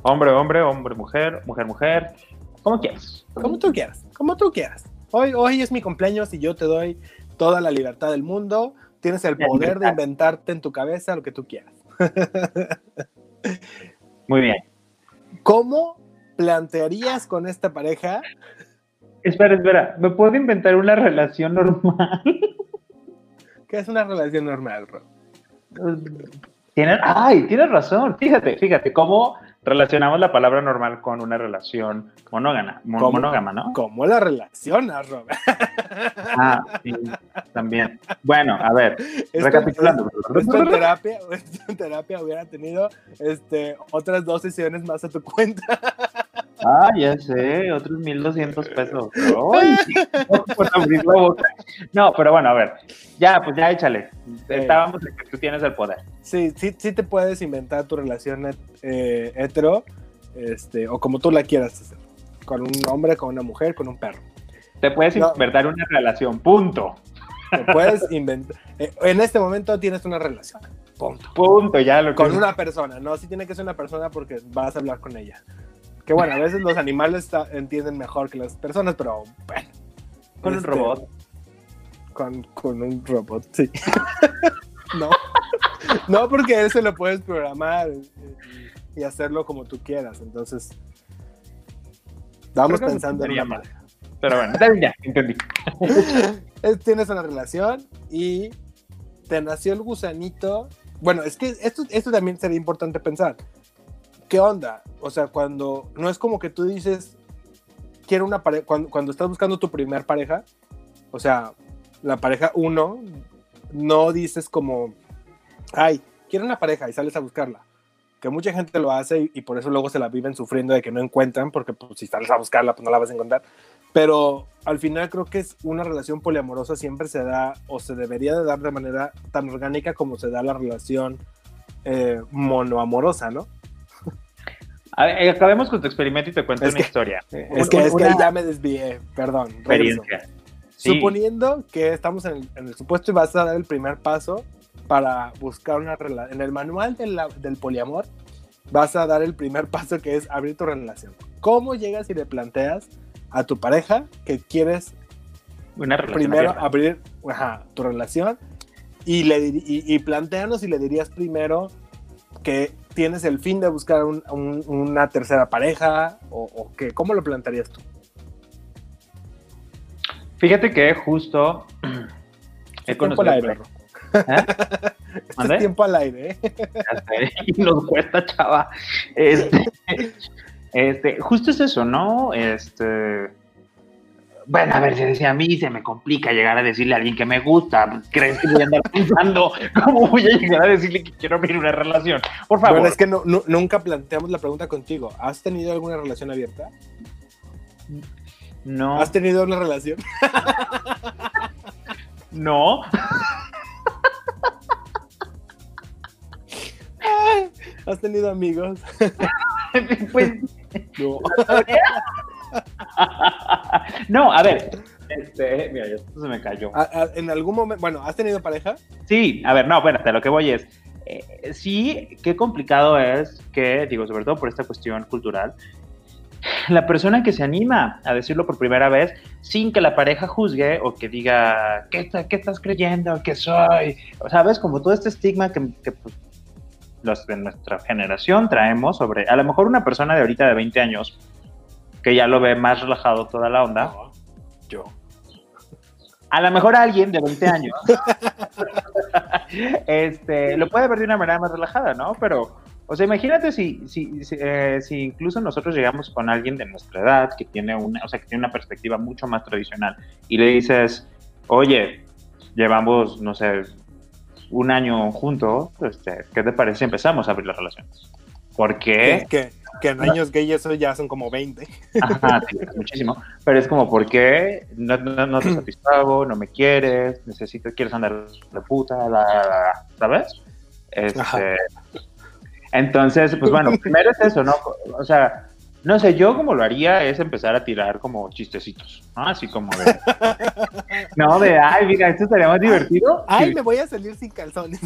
Hombre, hombre, hombre, mujer, mujer, mujer. Como quieras. Como tú quieras. Como tú quieras. hoy, hoy es mi cumpleaños y yo te doy toda la libertad del mundo. Tienes el poder de inventarte en tu cabeza lo que tú quieras. Muy bien. ¿Cómo plantearías con esta pareja? Espera, espera, ¿me puedo inventar una relación normal? ¿Qué es una relación normal, Rob? Tienes, ay, tienes razón. Fíjate, fíjate, cómo relacionamos la palabra normal con una relación monógama, monógama ¿no? ¿Cómo la relacionas, Rob? Ah, sí, también. Bueno, a ver, recapitulando. Esto, en terapia, en terapia hubiera tenido este, otras dos sesiones más a tu cuenta. Ah, ya sé, otros 1200 pesos. Ay, no, pero bueno, a ver, ya, pues ya échale. Estábamos en que tú tienes el poder. Sí, sí, sí te puedes inventar tu relación eh, hetero, este, o como tú la quieras hacer. Con un hombre, con una mujer, con un perro. Te puedes inventar una relación, punto. Te puedes inventar. Eh, en este momento tienes una relación. Punto. Punto, ya lo Con una persona, no, sí tiene que ser una persona porque vas a hablar con ella. Que bueno, a veces los animales entienden mejor que las personas, pero bueno. Con un este, robot. Con, con, un robot, sí. no. No, porque él se lo puedes programar y, hacerlo como tú quieras. Entonces, vamos pensando en una mal. Pero bueno, ya, entendí. Tienes una relación y te nació el gusanito. Bueno, es que esto, esto también sería importante pensar. ¿Qué onda? O sea, cuando no es como que tú dices, quiero una pareja, cuando, estás buscando tu primer pareja, o sea, la pareja uno, no dices como, ay, quiero una pareja y sales a buscarla. Que mucha gente lo hace y, por eso luego se la viven sufriendo de que no encuentran, porque pues, si sales a buscarla, pues no la vas a encontrar. Pero al final creo que es una relación poliamorosa siempre se da o se debería de dar de manera tan orgánica como se da la relación eh, monoamorosa, ¿no? Eh, acabemos con tu experimento y te cuento una historia. Es que, es que ya me desvié, perdón. Suponiendo que estamos en el, supuesto y vas a dar el primer paso para buscar una relación. En el manual del poliamor, vas a dar el primer paso que es abrir tu relación. ¿Cómo llegas y le planteas a tu pareja que quieres una primero abrir tu relación y, le, y, y plantearnos si le dirías primero que tienes el fin de buscar una tercera pareja o, qué? ¿Cómo lo plantearías tú? Fíjate que justo he conocido... Al aire, ¿Eh? Este tiempo al aire, ¿eh? Y nos cuesta, chava. Este, este, justo es eso, ¿no? Este bueno, a ver, se decía a mí, se me complica llegar a decirle a alguien que me gusta. ¿Crees que voy a andar pensando cómo voy a llegar a decirle que quiero abrir una relación? Por favor. Bueno, es que nunca planteamos la pregunta contigo. ¿Has tenido alguna relación abierta? No. ¿Has tenido una relación? no. ¿Has tenido amigos? pues. No. no, a ver. Este, mira, esto se me cayó. ¿En algún momento, bueno, has tenido pareja? Sí, a ver, no, bueno, lo que voy es, eh, sí, qué complicado es que, digo, sobre todo por esta cuestión cultural, la persona que se anima a decirlo por primera vez sin que la pareja juzgue o que diga, ¿qué, qué estás creyendo? ¿Qué soy? O ¿Sabes? Como todo este estigma que, pues, los de nuestra generación traemos sobre, a lo mejor una persona de ahorita de 20 años que ya lo ve más relajado toda la onda. yo. A lo mejor alguien de 20 años este, lo puede ver de una manera más relajada, ¿no? Pero, o sea, imagínate si, si, eh, si, incluso nosotros llegamos con alguien de nuestra edad que tiene una, o sea, que tiene una perspectiva mucho más tradicional y le dices, oye, llevamos, no sé, un año juntos, este, ¿qué te parece si empezamos a abrir las relaciones? ¿Por qué? Que en años gay eso ya son como 20. Ajá, sí, muchísimo. Pero es como, ¿por qué? No, no, te satisfago, no me quieres, necesito, quieres andar de puta, la, ¿sabes? Este, entonces, pues bueno, primero es eso, ¿no? O sea, no sé, yo como lo haría es empezar a tirar como chistecitos, ¿no? Así como de... no, de, ay, mira, esto estaría más divertido. Ay, me voy a salir sin calzones.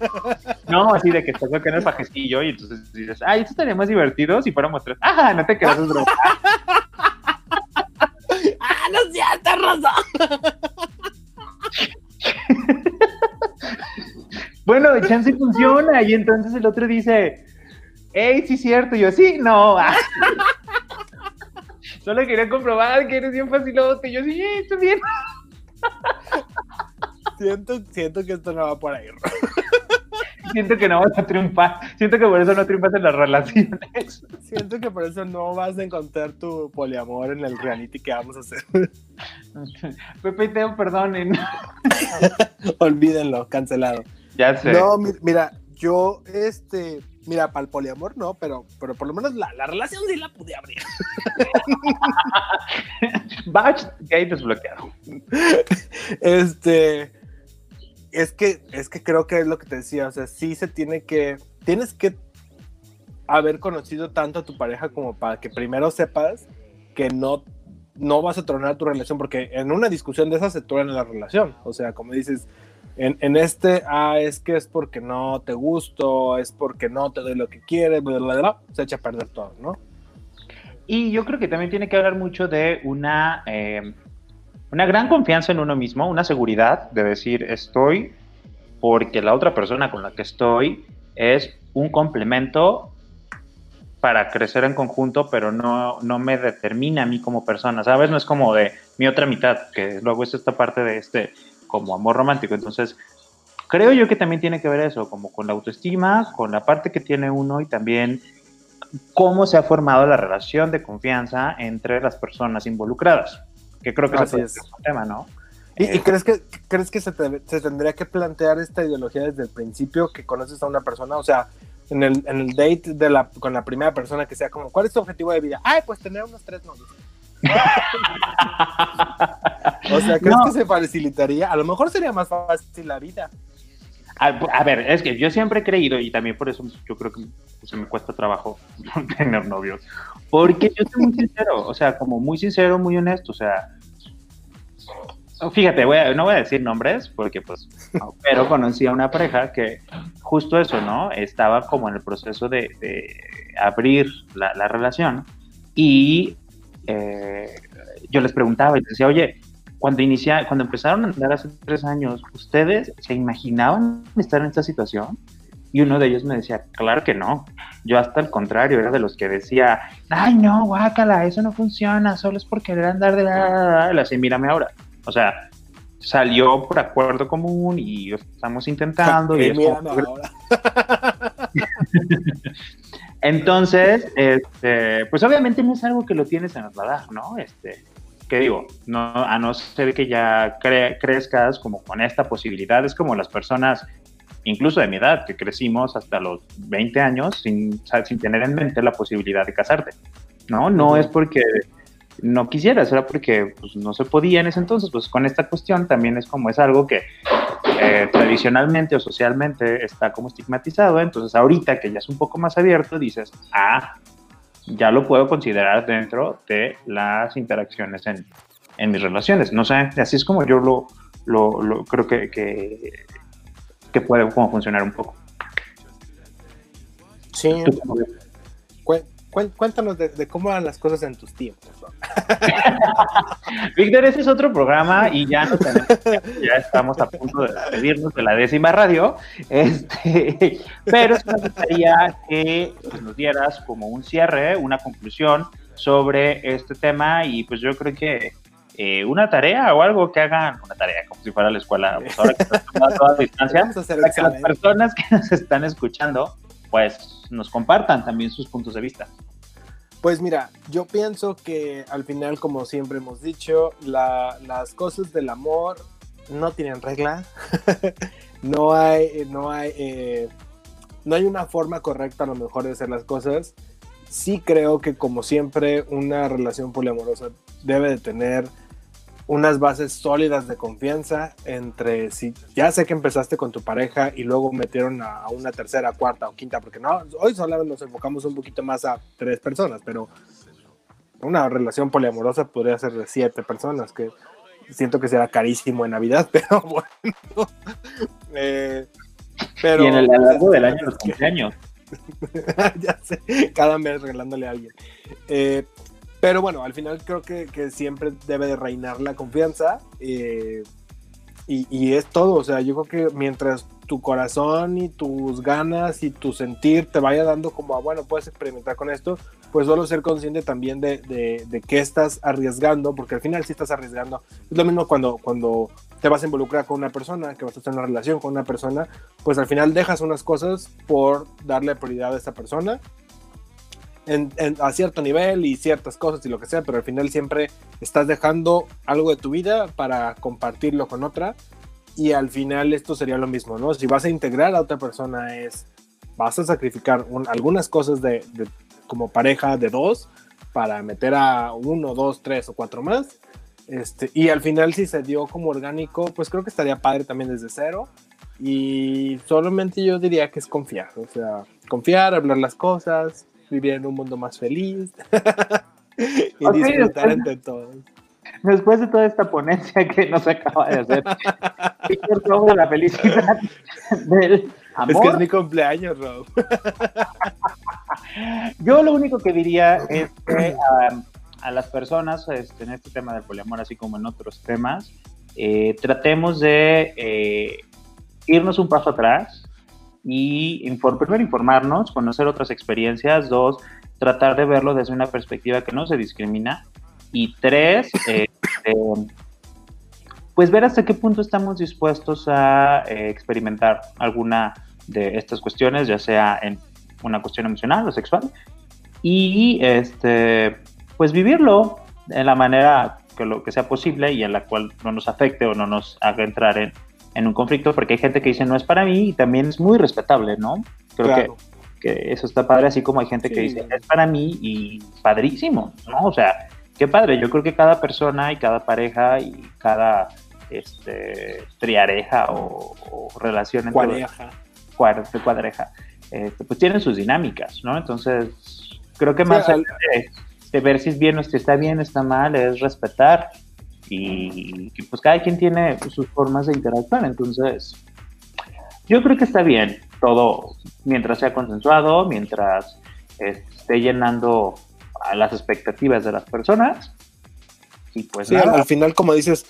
no, así de que estás en el pajecillo y entonces dices, ay, esto estaría más divertido si fuéramos tres. Ajá, no te quedas, es ah, no cierto, raza. bueno, chance funciona. Y entonces el otro dice, hey, sí es cierto. Y yo, sí, no. Solo quería comprobar que eres bien facilote. Yo, sí, está bien. siento, siento que esto no va por ahí. Siento que no vas a triunfar. Siento que por eso no triunfas en las relaciones. Siento que por eso no vas a encontrar tu poliamor en el reality que vamos a hacer. Pepe y Teo, perdonen. Olvídenlo, cancelado. Ya sé. No, mira, yo, este, mira, para el poliamor no, pero, pero por lo menos la, la relación sí la pude abrir. Batch gay desbloqueado. Este, es que, es que creo que es lo que te decía, o sea, sí se tiene que, tienes que haber conocido tanto a tu pareja como para que primero sepas que no, no vas a tronar tu relación, porque en una discusión de esas se truena la relación, o sea, como dices, en, en, este, ah, es que es porque no te gusto, es porque no te doy lo que quieres, bla, bla, bla, se echa a perder todo, ¿no? Y yo creo que también tiene que hablar mucho de una... Eh, una gran confianza en uno mismo, una seguridad de decir estoy porque la otra persona con la que estoy es un complemento para crecer en conjunto, pero no, no me determina a mí como persona, ¿sabes? No es como de mi otra mitad, que luego es esta parte de este como amor romántico. Entonces, creo yo que también tiene que ver eso, como con la autoestima, con la parte que tiene uno y también cómo se ha formado la relación de confianza entre las personas involucradas que creo que ese es un tema, ¿no? ¿Y, eh, crees que, crees que se, tendría que plantear esta ideología desde el principio que conoces a una persona? O sea, en el, en el date de la, con la primera persona que sea como, ¿cuál es tu objetivo de vida? Ay, pues tener unos tres novios. o sea, ¿crees que se facilitaría? A lo mejor sería más fácil la vida. A, ver, es que yo siempre he creído, y también por eso yo creo que se me cuesta trabajo tener novios, porque yo soy muy sincero, o sea, como muy sincero, muy honesto, o sea, fíjate, no voy a decir nombres, porque pues, pero conocí a una pareja que justo eso, ¿no? Estaba como en el proceso de, abrir la, relación y eh, yo les preguntaba y les decía, oye, cuando, inicia, cuando empezaron a andar hace tres años, ¿ustedes se imaginaban estar en esta situación? Y uno de ellos me decía, claro que no. Yo hasta el contrario, era de los que decía, ay no, guácala, eso no funciona, solo es por querer andar de la... Así, mírame ahora. O sea, salió por acuerdo común y estamos intentando. y mírame ahora. Entonces, este, pues obviamente no es algo que lo tienes en el radar, ¿no? Este, que digo, no, a no ser que ya crezcas como con esta posibilidad, es como las personas, incluso de mi edad, que crecimos hasta los 20 años sin, sin tener en mente la posibilidad de casarte, ¿no? No es porque no quisieras, era porque pues, no se podía en ese entonces, pues con esta cuestión también es como es algo que eh, tradicionalmente o socialmente está como estigmatizado, entonces ahorita que ya es un poco más abierto, dices, ah, ya lo puedo considerar dentro de las interacciones en, en mis relaciones. No sé, así es como yo lo, lo, creo que, que, puede como funcionar un poco. Sí. Cuéntanos de, cómo van las cosas en tus tiempos. Víctor, ese es otro programa y ya, ya estamos a punto de despedirnos de la décima radio. Este, pero me gustaría que pues, nos dieras como un cierre, una conclusión sobre este tema y pues yo creo que eh, una tarea o algo que hagan, una tarea como si fuera la escuela, pues ahora que a toda distancia, para que las personas que nos están escuchando pues nos compartan también sus puntos de vista. Pues mira, yo pienso que al final, como siempre hemos dicho, las cosas del amor no tienen regla. no hay, no hay, eh, no hay una forma correcta a lo mejor de hacer las cosas. Sí creo que como siempre una relación poliamorosa debe de tener unas bases sólidas de confianza entre si ya sé que empezaste con tu pareja y luego metieron a, una tercera, cuarta o quinta, porque no, hoy solo nos enfocamos un poquito más a tres personas, pero una relación poliamorosa podría ser de siete personas, que siento que será carísimo en Navidad, pero bueno. Eh, pero, y en el largo del año, los años ya sé, cada mes regalándole a alguien. Eh, Pero bueno, al final creo que, siempre debe de reinar la confianza. Eh, y, es todo, o sea, yo creo que mientras tu corazón y tus ganas y tu sentir te vaya dando como, a, bueno, puedes experimentar con esto, pues solo ser consciente también de, de, de qué estás arriesgando, porque al final sí estás arriesgando. Es lo mismo cuando, cuando te vas a involucrar con una persona, que vas a en una relación con una persona, pues al final dejas unas cosas por darle prioridad a esa persona en, en, a cierto nivel y ciertas cosas y lo que sea, pero al final siempre estás dejando algo de tu vida para compartirlo con otra y al final esto sería lo mismo, ¿no? Si vas a integrar a otra persona es, vas a sacrificar un, algunas cosas de, de, como pareja de dos para meter a uno, dos, tres o cuatro más. Este, y al final si se dio como orgánico, pues creo que estaría padre también desde cero. Y solamente yo diría que es confiar, o sea, confiar, hablar las cosas, vivir en un mundo más feliz y okay, disfrutar después, entre todos. Después de toda esta ponencia que nos acaba de hacer, sobre la felicidad del amor. Es que es mi cumpleaños, Rob. Yo lo único que diría es que um, a las personas este, en este tema del poliamor, así como en otros temas, eh, tratemos de eh, irnos un paso atrás y inform primero informarnos, conocer otras experiencias, dos, tratar de verlo desde una perspectiva que no se discrimina y tres, eh, pues ver hasta qué punto estamos dispuestos a eh, experimentar alguna de estas cuestiones, ya sea en una cuestión emocional o sexual, y este, pues vivirlo en la manera que lo que sea posible y en la cual no nos afecte o no nos haga entrar en, en un conflicto, porque hay gente que dice no es para mí y también es muy respetable, ¿no? Creo claro. que, que, eso está padre, así como hay gente sí. que dice es para mí y padrísimo, ¿no? O sea, qué padre, yo creo que cada persona y cada pareja y cada este, triareja o, o relación entre cuadreja, cuadreja, cuadreja este, pues tienen sus dinámicas, ¿no? Entonces, creo que más allá de, de ver si es bien o si está bien, está mal, es respetar y, y pues cada quien tiene sus formas de interactuar, entonces yo creo que está bien todo mientras sea consensuado, mientras esté llenando a las expectativas de las personas y pues sí, al final como dices,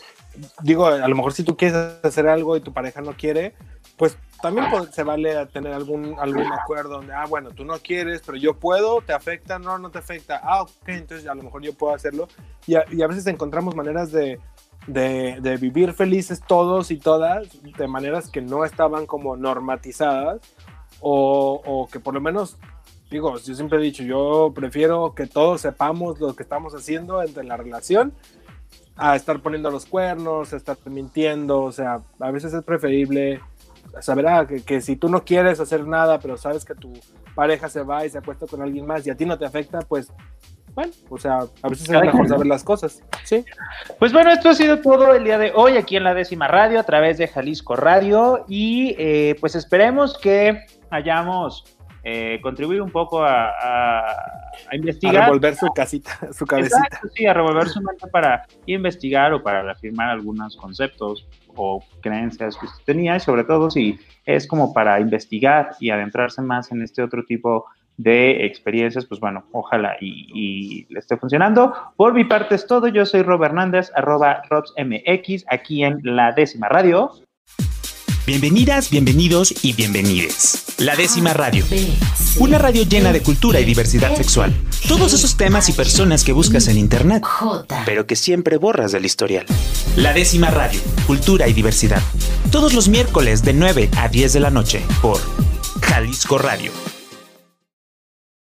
digo, a lo mejor si tú quieres hacer algo y tu pareja no quiere, pues también se vale tener algún, algún acuerdo donde, ah, bueno, tú no quieres, pero yo puedo, te afecta, no, no te afecta, ah, ok, entonces a lo mejor yo puedo hacerlo. Y a, y a veces encontramos maneras de, de, de, vivir felices todos y todas, de maneras que no estaban como normatizadas, o, o que por lo menos, digo, yo siempre he dicho, yo prefiero que todos sepamos lo que estamos haciendo entre la relación a estar poniendo los cuernos, a estar mintiendo, o sea, a veces es preferible saber ah, que, que, si tú no quieres hacer nada, pero sabes que tu pareja se va y se acuesta con alguien más y a ti no te afecta, pues bueno, o sea, a veces es mejor saber las cosas. Sí. Pues bueno, esto ha sido todo el día de hoy aquí en la décima radio a través de Jalisco Radio y eh, pues esperemos que hayamos eh, contribuido un poco a, a, a, investigar. A revolver su casita, su cabecita. Exacto, sí, a revolver su mente para investigar o para reafirmar algunos conceptos o creencias que usted tenía y sobre todo si es como para investigar y adentrarse más en este otro tipo de experiencias, pues bueno, ojalá y, y, le esté funcionando. Por mi parte es todo, yo soy Rob Hernández, arroba RobsMX, aquí en La Décima Radio. Bienvenidas, bienvenidos y bienvenides. La décima radio. Una radio llena de cultura y diversidad sexual. Todos esos temas y personas que buscas en internet, pero que siempre borras del historial. La décima radio. Cultura y diversidad. Todos los miércoles de 9 a 10 de la noche por Jalisco Radio